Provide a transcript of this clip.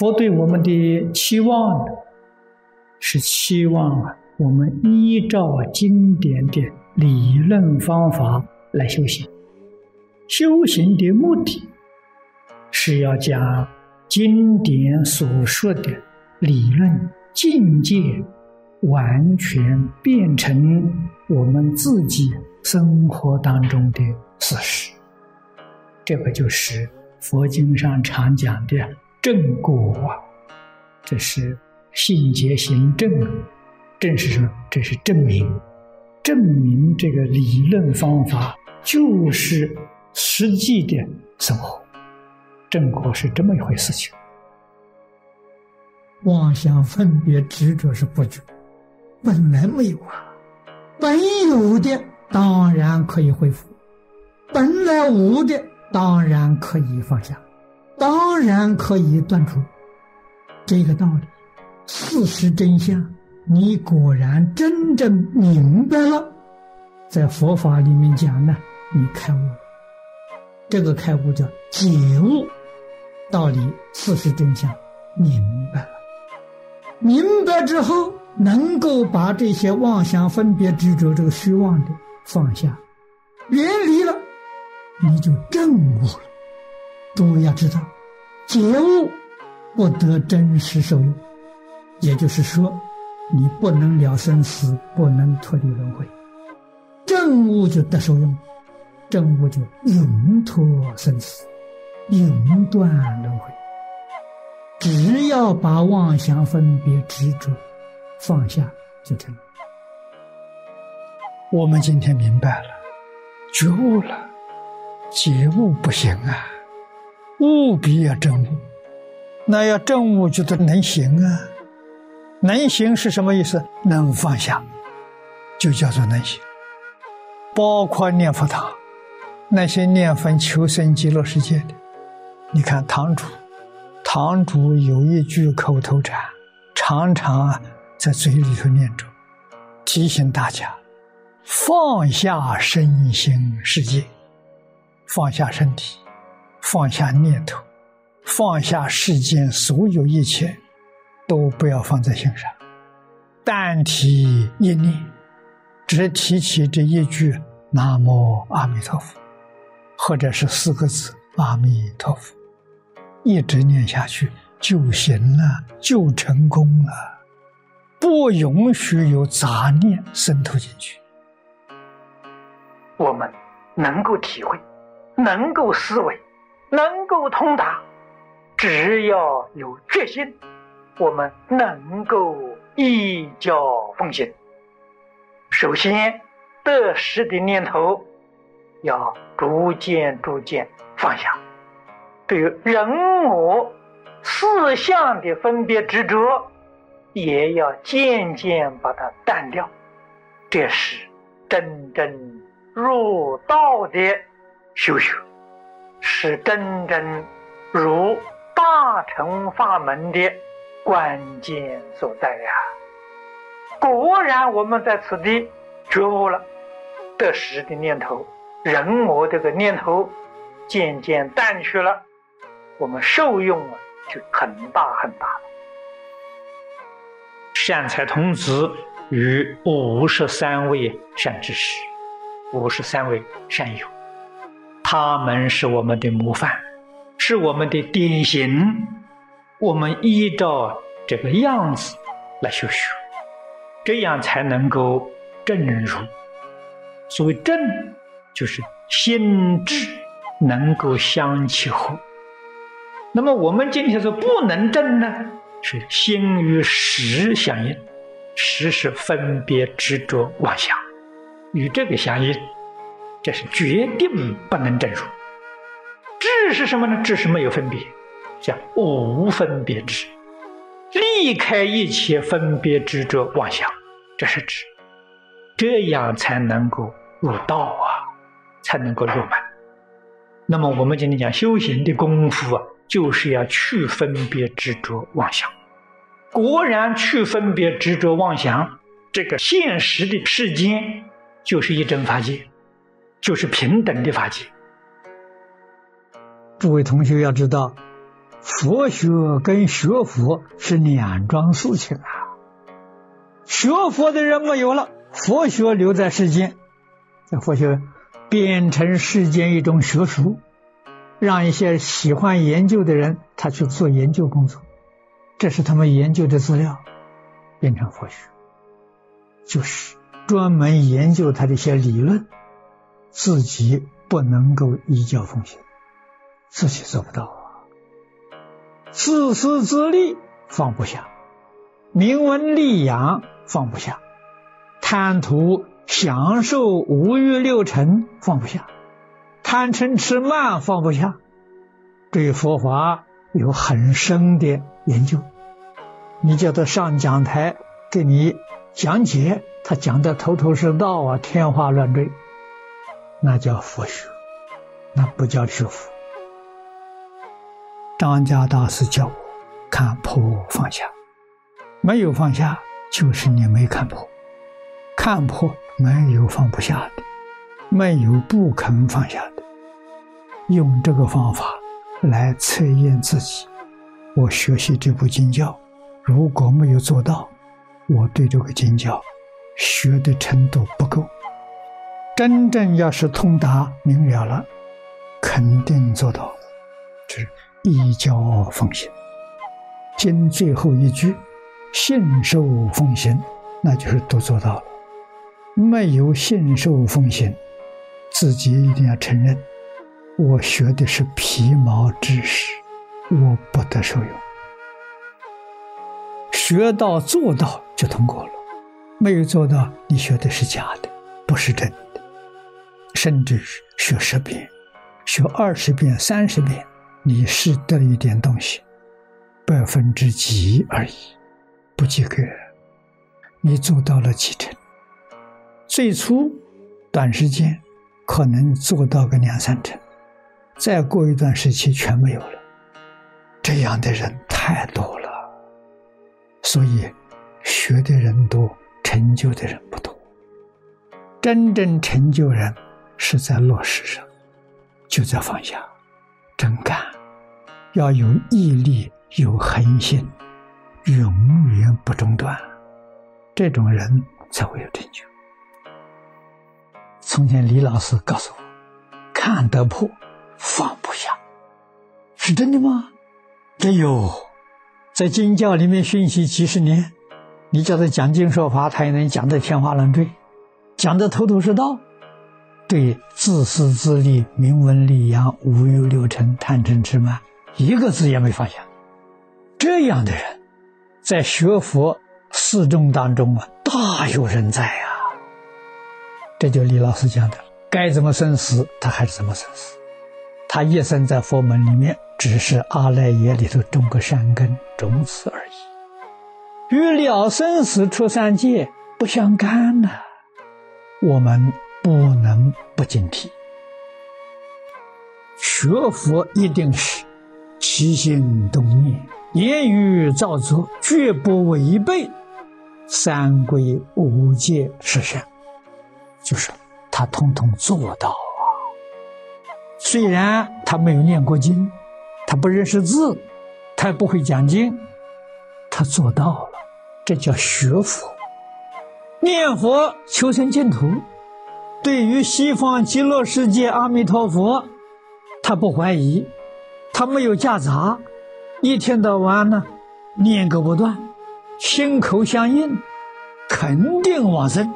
佛对我们的期望是期望啊，我们依照经典的理论方法来修行。修行的目的，是要将经典所说的理论境界，完全变成我们自己生活当中的事实。这个就是佛经上常讲的。正果啊，这是信结行正，正是什么？这是证明，证明这个理论方法就是实际的生活。正果是这么一回事情。妄想分别执着是不觉，本来没有啊，本有的当然可以恢复，本来无的当然可以放下。当然可以断除这个道理，事实真相，你果然真正明白了，在佛法里面讲呢，你开悟了。这个开悟叫解悟，道理事实真相明白了，明白之后能够把这些妄想、分别、执着这个虚妄的放下，远离了，你就证悟了。诸位要知道，觉悟不得真实受用，也就是说，你不能了生死，不能脱离轮回。证悟就得受用，证悟就永脱生死，永断轮回。只要把妄想、分别、执着放下，就成。我们今天明白了，觉悟了，觉悟不行啊。务必要证悟，那要证悟就得能行啊！能行是什么意思？能放下，就叫做能行。包括念佛堂，那些念佛求生极乐世界的，你看堂主，堂主有一句口头禅，常常啊在嘴里头念着，提醒大家放下身心世界，放下身体。放下念头，放下世间所有一切，都不要放在心上。但提一念，只提起这一句“南无阿弥陀佛”，或者是四个字“阿弥陀佛”，一直念下去就行了，就成功了。不允许有杂念渗透进去。我们能够体会，能够思维。能够通达，只要有决心，我们能够依教奉行。首先，得失的念头要逐渐逐渐放下，对于人我四相的分别执着，也要渐渐把它淡掉。这是真正入道的修行。是真正如大乘法门的关键所在呀！果然，我们在此地觉悟了得失的念头、人我这个念头渐渐淡去了，我们受用啊就很大很大了。善财童子与五十三位善知识，五十三位善友。他们是我们的模范，是我们的典型。我们依照这个样子来修学，这样才能够正入。所谓正，就是心智能够相契合。那么我们今天说不能正呢，是心与识相应，识是分别执着妄想，与这个相应。这是决定不能正入。智是什么呢？智是没有分别，叫无分别智，离开一切分别执着妄想，这是智。这样才能够入道啊，才能够入门。那么我们今天讲修行的功夫啊，就是要去分别执着妄想。果然去分别执着妄想，这个现实的世间就是一真法界。就是平等的法界。诸位同学要知道，佛学跟学佛是两桩事情啊。学佛的人没有了，佛学留在世间，这佛学变成世间一种学术，让一些喜欢研究的人他去做研究工作，这是他们研究的资料，变成佛学，就是专门研究他的一些理论，自己不能够依教奉行，自己做不到啊，自私自利放不下，名闻利养。放不下，贪图享受五欲六尘放不下，贪嗔痴慢放不下，对佛法有很深的研究。你叫他上讲台给你讲解，他讲的头头是道啊，天花乱坠，那叫佛学，那不叫学佛。张家大师教我看破放下，没有放下。就是你没看破，看破没有放不下的，没有不肯放下的。用这个方法来测验自己。我学习这部经教，如果没有做到，我对这个经教学的程度不够。真正要是通达明了了，肯定做到。是依教奉行。经最后一句。信受奉行，那就是都做到了。没有信受奉行，自己一定要承认，我学的是皮毛知识，我不得受用。学到做到就通过了，没有做到，你学的是假的，不是真的。甚至学十遍、学二十遍、三十遍，你是得了一点东西，百分之几而已。不及格，你做到了几成？最初短时间可能做到个两三成，再过一段时期全没有了。这样的人太多了，所以学的人多，成就的人不多。真正成就人是在落实上，就在放下，真干，要有毅力，有恒心。永远不中断，这种人才会有成就。从前李老师告诉我：“看得破，放不下，是真的吗？”真有，在经教里面熏习几十年，你叫他讲经说法，他也能讲得天花乱坠，讲得头头是道。对自私自利、名闻利养、五欲六尘、贪嗔痴慢，一个字也没放下。这样的人。在学佛四众当中啊，大有人在啊！这就李老师讲的，该怎么生死，他还是怎么生死。他一生在佛门里面，只是阿赖耶里头种个善根，种此而已，与了生死出三界不相干呐。我们不能不警惕，学佛一定是起心动念。言语造作，绝不违背三规五戒十善，就是他通通做到啊。虽然他没有念过经，他不认识字，他也不会讲经，他做到了，这叫学佛。念佛求生净土，对于西方极乐世界阿弥陀佛，他不怀疑，他没有夹杂。一天到晚呢，念个不断，心口相应，肯定往生。